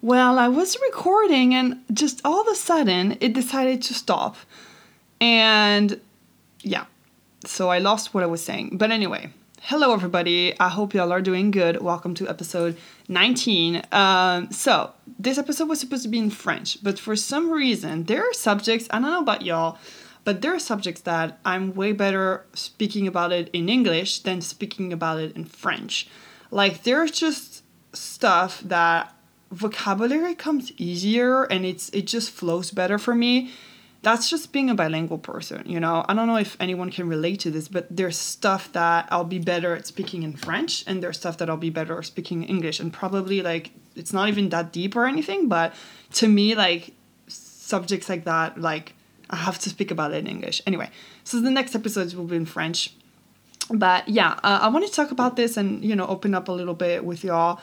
Well, I was recording and just all of a sudden it decided to stop. And yeah, so I lost what I was saying. But anyway, hello everybody. I hope y'all are doing good. Welcome to episode 19. Um, so, this episode was supposed to be in French, but for some reason, there are subjects, I don't know about y'all, but there are subjects that I'm way better speaking about it in English than speaking about it in French. Like, there's just stuff that vocabulary comes easier and it's it just flows better for me that's just being a bilingual person, you know. I don't know if anyone can relate to this, but there's stuff that I'll be better at speaking in French, and there's stuff that I'll be better at speaking English. And probably like it's not even that deep or anything, but to me, like subjects like that, like I have to speak about it in English. Anyway, so the next episodes will be in French. But yeah, uh, I want to talk about this and you know open up a little bit with y'all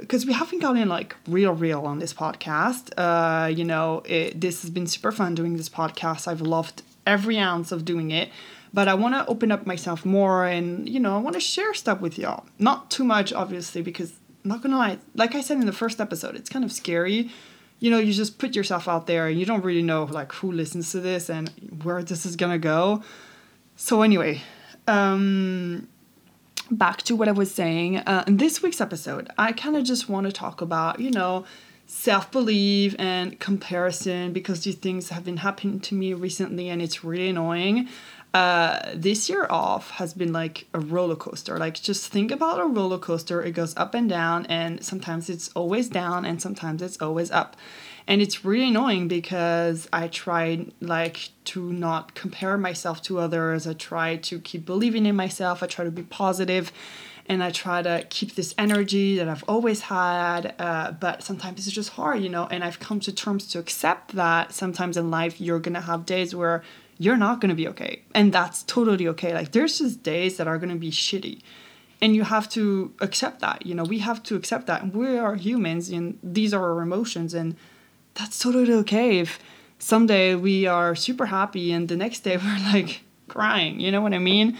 because we haven't gotten like real real on this podcast. Uh, you know it, this has been super fun doing this podcast. I've loved every ounce of doing it. But i want to open up myself more and you know i want to share stuff with y'all. Not too much obviously because I'm not gonna lie like i said in the first episode it's kind of scary. You know you just put yourself out there and you don't really know like who listens to this and where this is gonna go. So anyway um back to what I was saying, uh, in this week's episode, I kind of just want to talk about, you know, self belief and comparison because these things have been happening to me recently and it's really annoying. Uh, this year off has been like a roller coaster. Like, just think about a roller coaster. It goes up and down, and sometimes it's always down, and sometimes it's always up and it's really annoying because i try like to not compare myself to others. I try to keep believing in myself. I try to be positive. And i try to keep this energy that i've always had. Uh, but sometimes it's just hard you know? And i've come to terms to accept that sometimes in life you're gonna have days where you're not gonna be okay. And that's totally okay. Like there's just days that are gonna be shitty. And you have to accept that you know? We have to accept that. We are humans and these are our emotions. And that's totally okay if someday we are super happy and the next day we're like crying you know what i mean?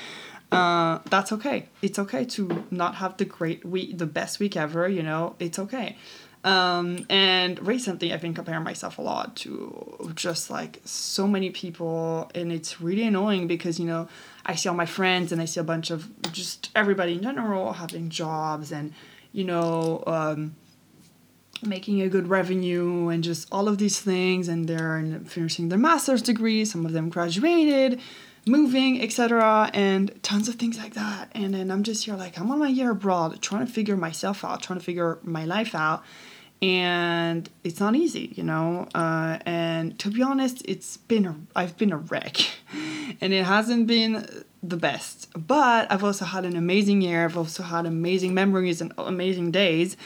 Uh, that's okay. It's okay to not have the great week the best week ever you know? It's okay. Um, and recently i've been comparing myself a lot to just like so many people and it's really annoying because you know i see all my friends and i see a bunch of just everybody in general having jobs and you know um, making a good revenue and just all of these things and they're finishing their master's degree some of them graduated moving etc and tons of things like that. And then i'm just here like i'm on my year abroad trying to figure myself out trying to figure my life out. And it's not easy you know? Uh, and to be honest it's been i've been a wreck. And it hasn't been the best. But i've also had an amazing year. I've also had amazing memories and amazing days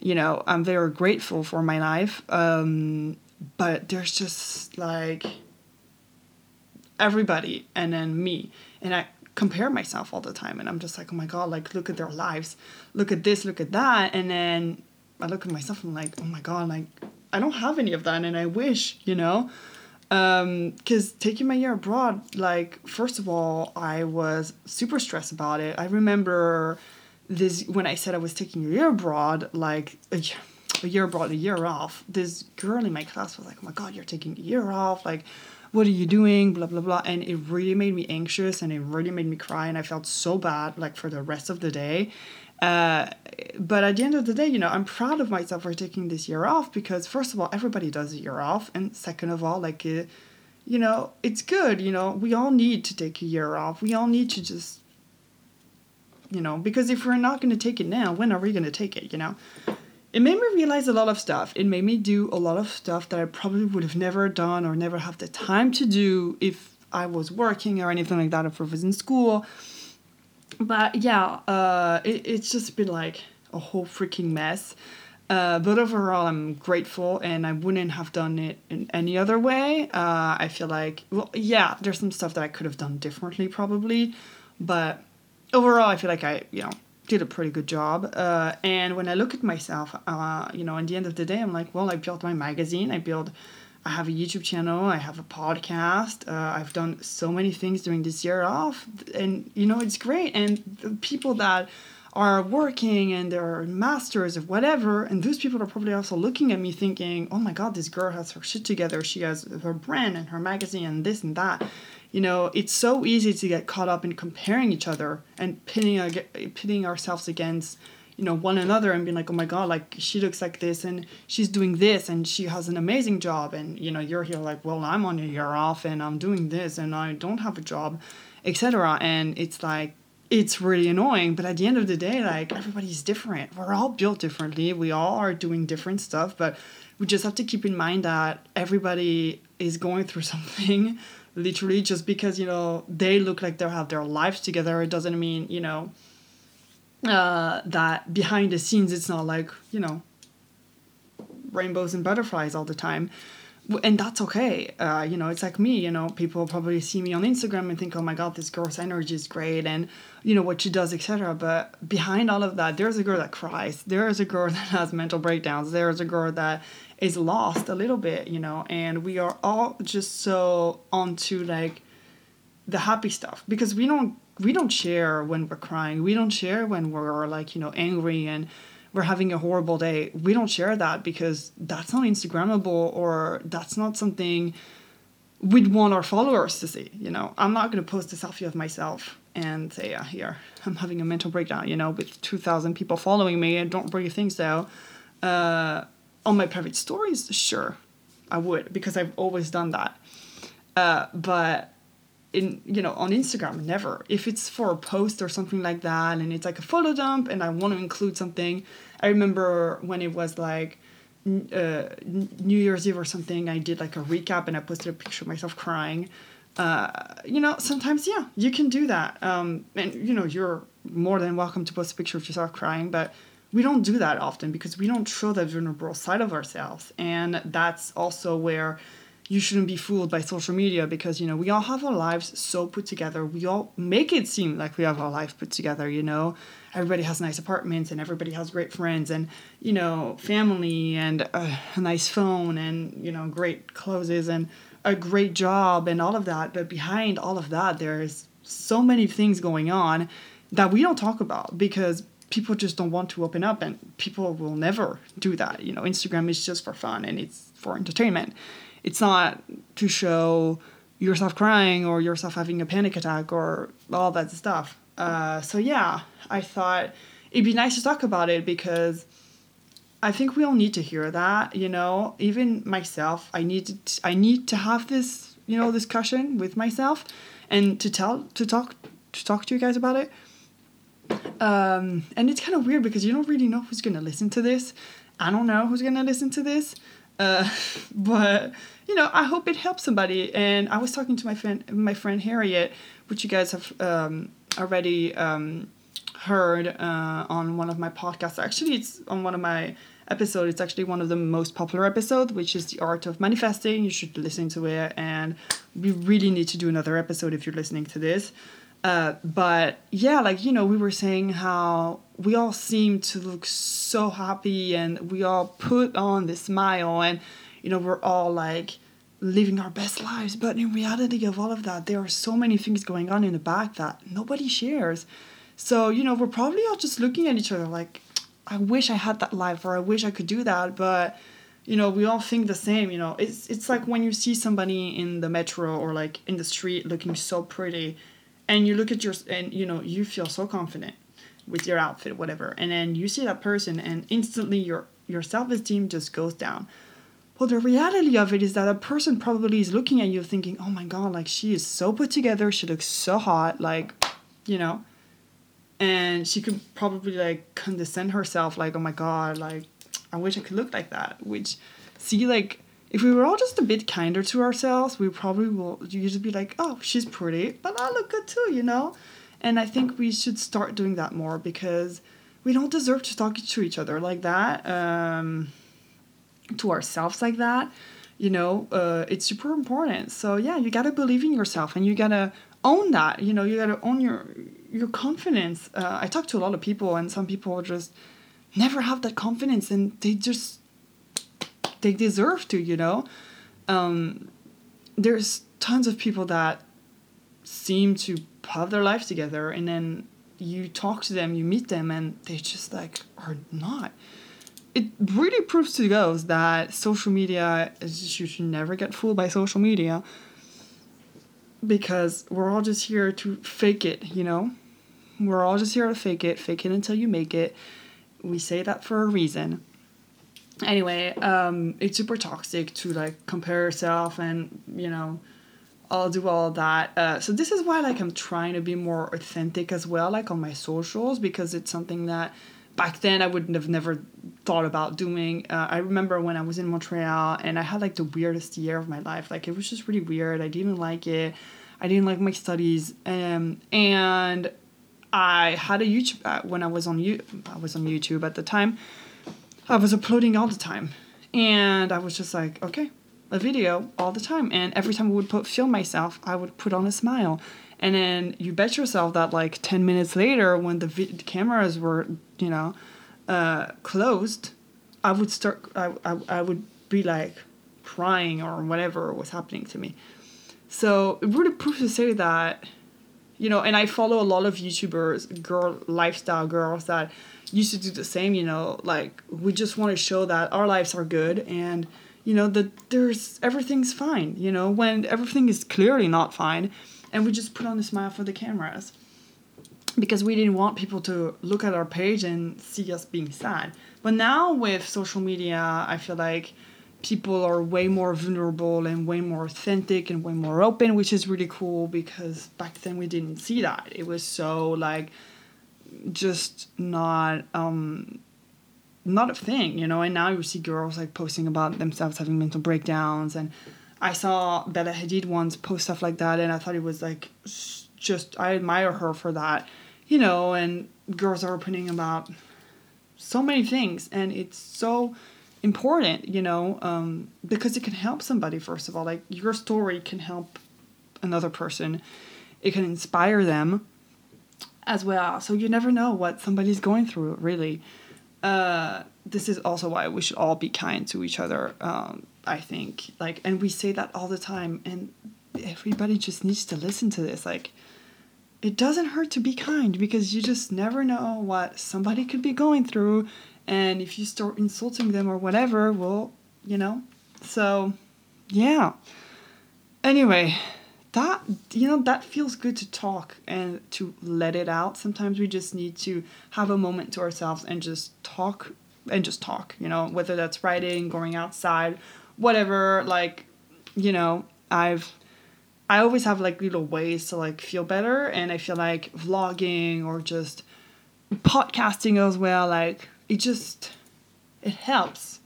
you know, I'm very grateful for my life. Um, but there's just like everybody and then me. And I compare myself all the time. And I'm just like, oh my God, like, look at their lives. Look at this, look at that. And then I look at myself and I'm like, oh my God, like, I don't have any of that. And I wish, you know? Because um, taking my year abroad, like, first of all, I was super stressed about it. I remember this when I said I was taking a year abroad, like a, a year abroad, a year off, this girl in my class was like, "Oh my God, you're taking a year off! Like, what are you doing?" Blah blah blah, and it really made me anxious and it really made me cry, and I felt so bad like for the rest of the day. Uh, but at the end of the day, you know, I'm proud of myself for taking this year off because first of all, everybody does a year off, and second of all, like. Uh, you know, it's good, you know, we all need to take a year off. We all need to just you know, because if we're not going to take it now, when are we going to take it, you know? It made me realize a lot of stuff. It made me do a lot of stuff that I probably would have never done or never have the time to do if I was working or anything like that, if I was in school. But yeah, uh, it, it's just been like a whole freaking mess. Uh, but overall, I'm grateful, and I wouldn't have done it in any other way. Uh, I feel like, well, yeah, there's some stuff that I could have done differently, probably, but overall, I feel like I, you know, did a pretty good job. Uh, and when I look at myself, uh, you know, at the end of the day, I'm like, well, I built my magazine. I built, I have a YouTube channel. I have a podcast. Uh, I've done so many things during this year off, and you know, it's great. And the people that are working and they're masters of whatever and those people are probably also looking at me thinking oh my god this girl has her shit together she has her brand and her magazine and this and that you know it's so easy to get caught up in comparing each other and pitting, uh, pitting ourselves against you know one another and being like oh my god like she looks like this and she's doing this and she has an amazing job and you know you're here like well i'm on a year off and i'm doing this and i don't have a job etc and it's like it's really annoying but at the end of the day like everybody's different. We're all built differently. We all are doing different stuff but we just have to keep in mind that everybody is going through something literally just because you know they look like they have their lives together. It doesn't mean you know uh, that behind the scenes it's not like you know rainbows and butterflies all the time. And that's okay. Uh, you know it's like me you know people probably see me on instagram and think oh my god this girl's energy is great and you know what she does etc but behind all of that there's a girl that cries. There's a girl that has mental breakdowns. There's a girl that is lost a little bit you know and we are all just so onto like the happy stuff because we don't we don't share when we're crying. We don't share when we're like, you know, angry and we're having a horrible day. We don't share that because that's not Instagrammable or that's not something we'd want our followers to see. You know, I'm not going to post a selfie of myself and say, yeah, here, I'm having a mental breakdown, you know, with 2,000 people following me and don't really think so. Uh, on my private stories, sure, I would because I've always done that. Uh, but in you know on Instagram never. If it's for a post or something like that and it's like a photo dump and I want to include something I remember when it was like uh, New Year's Eve or something I did like a recap and I posted a picture of myself crying. Uh, you know sometimes yeah you can do that. Um, and you know you're more than welcome to post a picture of yourself crying but we don't do that often because we don't show that vulnerable side of ourselves. And that's also where you shouldn't be fooled by social media because you know we all have our lives so put together. We all make it seem like we have our life put together you know? Everybody has nice apartments and everybody has great friends and you know family and a, a nice phone and you know great clothes and a great job and all of that. But behind all of that there's so many things going on that we don't talk about because people just don't want to open up and people will never do that you know instagram is just for fun and it's for entertainment it's not to show yourself crying or yourself having a panic attack or all that stuff. Uh, so yeah, I thought it'd be nice to talk about it because I think we all need to hear that. You know, even myself, I need to, I need to have this you know discussion with myself and to tell to talk to talk to you guys about it. Um, and it's kind of weird because you don't really know who's gonna listen to this. I don't know who's gonna listen to this. Uh, but you know, I hope it helps somebody. And I was talking to my friend, my friend Harriet, which you guys have um, already um, heard uh, on one of my podcasts. Actually, it's on one of my episodes. It's actually one of the most popular episodes, which is the art of manifesting. You should listen to it, and we really need to do another episode if you're listening to this. Uh, but yeah, like you know, we were saying how we all seem to look so happy, and we all put on this smile, and you know, we're all like living our best lives. But in reality of all of that, there are so many things going on in the back that nobody shares. So, you know, we're probably all just looking at each other like, I wish I had that life or I wish I could do that. But, you know, we all think the same, you know. It's it's like when you see somebody in the metro or like in the street looking so pretty and you look at your and you know, you feel so confident with your outfit, whatever. And then you see that person and instantly your your self-esteem just goes down well, the reality of it is that a person probably is looking at you thinking, oh my God, like she is so put together. She looks so hot. Like, you know, and she could probably like condescend herself, like, oh my God, like, I wish I could look like that. Which, see, like, if we were all just a bit kinder to ourselves, we probably will usually be like, oh, she's pretty, but I look good too, you know? And I think we should start doing that more because we don't deserve to talk to each other like that. Um, to ourselves like that you know uh, it's super important so yeah you gotta believe in yourself and you gotta own that you know you gotta own your your confidence uh, i talk to a lot of people and some people just never have that confidence and they just they deserve to you know um, there's tons of people that seem to have their life together and then you talk to them, you meet them, and they just like are not. It really proves to girls that social media is you should never get fooled by social media because we're all just here to fake it, you know? We're all just here to fake it, fake it until you make it. We say that for a reason. Anyway, um, it's super toxic to like compare yourself and, you know, I'll do all that. Uh, so this is why like I'm trying to be more authentic as well, like on my socials, because it's something that back then I wouldn't have never thought about doing. Uh, I remember when I was in Montreal and I had like the weirdest year of my life. Like it was just really weird. I didn't like it. I didn't like my studies. Um, and I had a YouTube uh, when I was on you I was on YouTube at the time. I was uploading all the time, and I was just like, okay, a video all the time. And every time I would put film myself, I would put on a smile. And then you bet yourself that like 10 minutes later, when the, vi- cameras were, you know, uh, closed, I would start, I, I, I would be like crying or whatever was happening to me. So it really proves to say that, you know, and I follow a lot of YouTubers, girl, lifestyle girls that used to do the same, you know, like we just want to show that our lives are good and you know that there's everything's fine you know when everything is clearly not fine and we just put on a smile for the cameras. Because we didn't want people to look at our page and see us being sad. But now with social media i feel like people are way more vulnerable and way more authentic and way more open which is really cool because back then we didn't see that it was so like just not um not a thing, you know. And now you see girls like posting about themselves having mental breakdowns, and I saw Bella Hadid once post stuff like that, and I thought it was like just I admire her for that, you know. And girls are opening about so many things, and it's so important, you know, um, because it can help somebody. First of all, like your story can help another person, it can inspire them as well. So you never know what somebody's going through, really. Uh, this is also why we should all be kind to each other. Um, I think like, and we say that all the time, and everybody just needs to listen to this. Like, it doesn't hurt to be kind because you just never know what somebody could be going through, and if you start insulting them or whatever, well, you know. So, yeah. Anyway, that you know that feels good to talk and to let it out sometimes we just need to have a moment to ourselves and just talk and just talk you know whether that's writing going outside whatever like you know i've i always have like little ways to like feel better and i feel like vlogging or just podcasting as well like it just it helps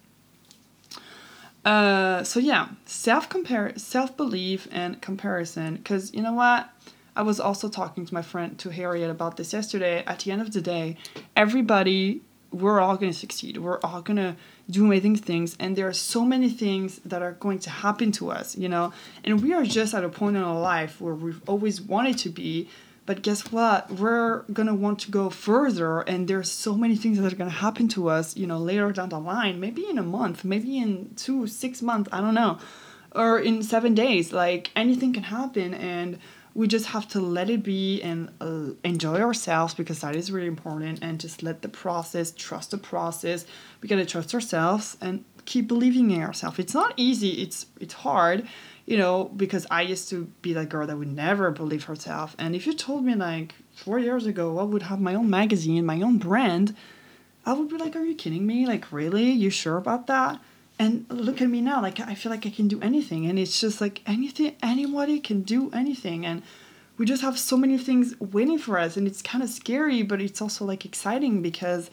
uh, so yeah, self compare, self belief, and comparison. Because you know what, I was also talking to my friend to Harriet about this yesterday. At the end of the day, everybody, we're all gonna succeed. We're all gonna do amazing things, and there are so many things that are going to happen to us. You know, and we are just at a point in our life where we've always wanted to be but guess what? We're gonna want to go further, and there's so many things that are gonna happen to us, you know, later down the line, maybe in a month, maybe in two, six months, I don't know, or in seven days. Like anything can happen, and we just have to let it be and uh, enjoy ourselves because that is really important, and just let the process, trust the process. We gotta trust ourselves and keep believing in ourselves. It's not easy. It's it's hard you know, because I used to be that girl that would never believe herself. And if you told me like four years ago I would have my own magazine, my own brand, I would be like, Are you kidding me? Like, really? You sure about that? And look at me now, like I feel like I can do anything. And it's just like anything anybody can do anything. And we just have so many things waiting for us and it's kind of scary, but it's also like exciting because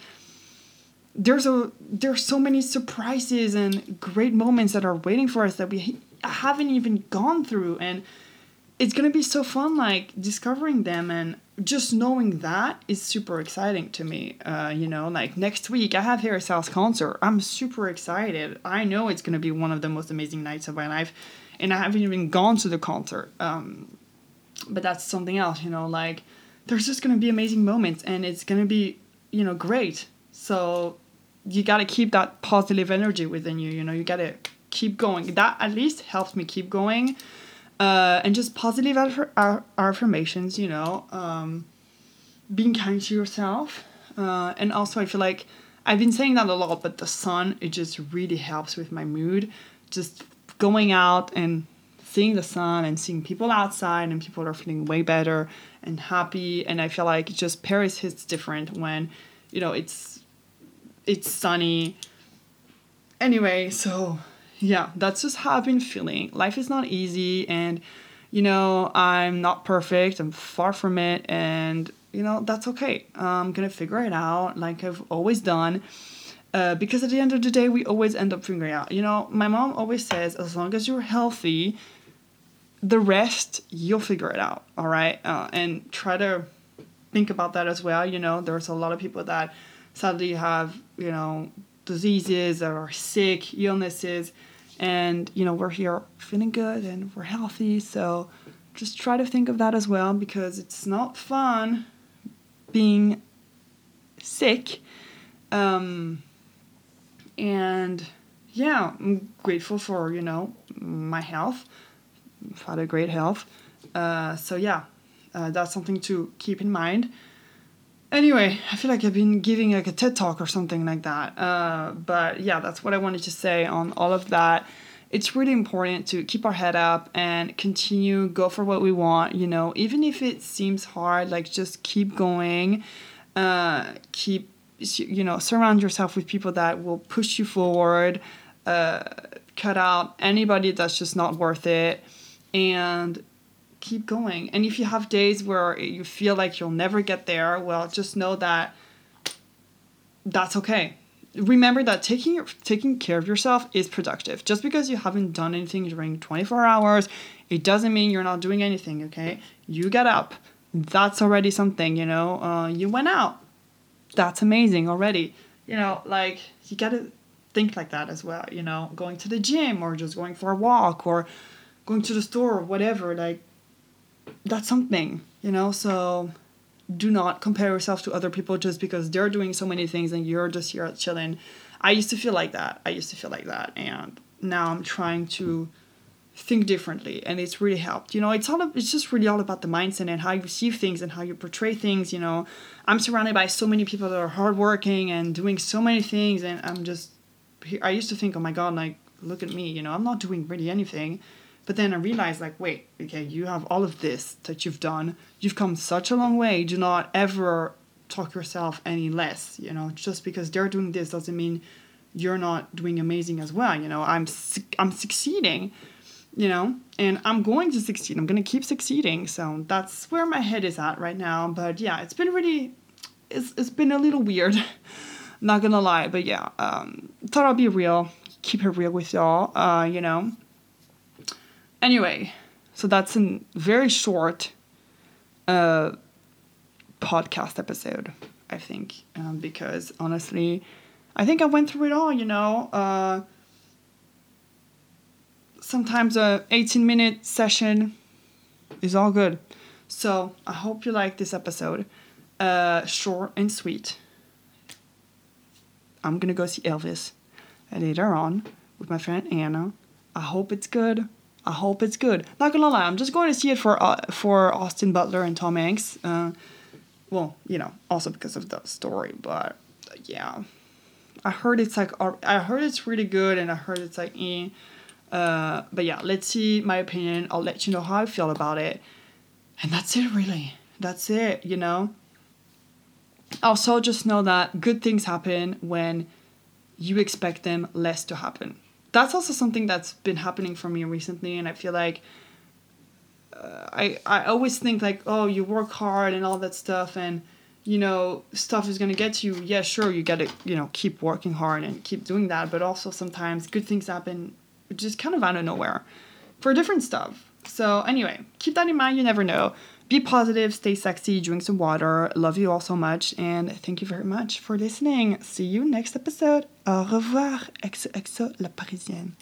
there's a there's so many surprises and great moments that are waiting for us that we haven't even gone through and it's gonna be so fun like discovering them and just knowing that is super exciting to me uh, you know like next week i have harry styles concert. I'm super excited. I know it's gonna be one of the most amazing nights of my life and i haven't even gone to the concert um, but that's something else you know like there's just gonna be amazing moments and it's gonna be you know great. So you gotta keep that positive energy within you you know you gotta keep going. That at least helps me keep going. Uh, and just positive affirmations, you know. Um, being kind to yourself. Uh, and also, I feel like I've been saying that a lot, but the sun, it just really helps with my mood. Just going out and seeing the sun and seeing people outside and people are feeling way better and happy. And I feel like just Paris hits different when, you know, it's it's sunny. Anyway, so yeah, that's just how I've been feeling. Life is not easy and you know, I'm not perfect. I'm far from it and you know, that's okay. I'm gonna figure it out like I've always done. Uh, because at the end of the day, we always end up figuring out. You know, my mom always says, as long as you're healthy, the rest you'll figure it out. All right, uh, and try to think about that as well. You know, there's a lot of people that sadly have you know diseases or sick, illnesses, and you know we're here feeling good and we're healthy. So just try to think of that as well because it's not fun being sick. Um, and yeah, I'm grateful for, you know, my health. I've had a great health. Uh, so yeah, uh, that's something to keep in mind. Anyway, I feel like I've been giving like a TED talk or something like that. Uh, but yeah, that's what I wanted to say on all of that. It's really important to keep our head up and continue go for what we want. You know, even if it seems hard, like just keep going. Uh, keep you know surround yourself with people that will push you forward. Uh, cut out anybody that's just not worth it, and keep going. And if you have days where you feel like you'll never get there, well, just know that that's okay. Remember that taking taking care of yourself is productive. Just because you haven't done anything during 24 hours, it doesn't mean you're not doing anything, okay? You get up. That's already something, you know. Uh, you went out. That's amazing already. You know, like you got to think like that as well, you know, going to the gym or just going for a walk or going to the store or whatever, like that's something, you know? So do not compare yourself to other people just because they're doing so many things and you're just here chilling. I used to feel like that. I used to feel like that. And now I'm trying to think differently and it's really helped you know it's all it's just really all about the mindset and how you see things and how you portray things you know i'm surrounded by so many people that are hardworking and doing so many things and i'm just i used to think oh my god like look at me you know i'm not doing really anything but then I realized, like, wait, okay, you have all of this that you've done. You've come such a long way. Do not ever talk yourself any less. You know, just because they're doing this doesn't mean you're not doing amazing as well. You know, I'm I'm succeeding. You know, and I'm going to succeed. I'm going to keep succeeding. So that's where my head is at right now. But yeah, it's been really, it's it's been a little weird. not gonna lie, but yeah, um, thought I'll be real, keep it real with y'all. Uh, you know Anyway, so that's a very short uh, podcast episode, I think, um, because honestly, I think I went through it all, you know. Uh, sometimes a 18 minute session is all good. So I hope you like this episode. Uh, short and sweet. I'm gonna go see Elvis later on with my friend Anna. I hope it's good. I hope it's good. Not gonna lie, I'm just going to see it for uh, for Austin Butler and Tom Hanks. Uh, well, you know, also because of the story, but uh, yeah, I heard it's like I heard it's really good, and I heard it's like eh. Uh, but yeah, let's see my opinion. I'll let you know how I feel about it, and that's it. Really, that's it. You know. Also, just know that good things happen when you expect them less to happen that's also something that's been happening for me recently and i feel like uh, i i always think like oh you work hard and all that stuff and you know stuff is going to get to you. Yeah sure you got to you know keep working hard and keep doing that but also sometimes good things happen just kind of out of nowhere for different stuff. So anyway keep that in mind you never know be positive, stay sexy, drink some water. Love you all so much, and thank you very much for listening. See you next episode. Au revoir. Exo, la parisienne.